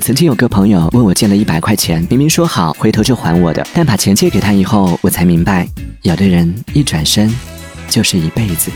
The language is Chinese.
曾经有个朋友问我借了一百块钱明明说好回头就还我的但把钱借给他以后我才明白有的人一转身就是一辈子。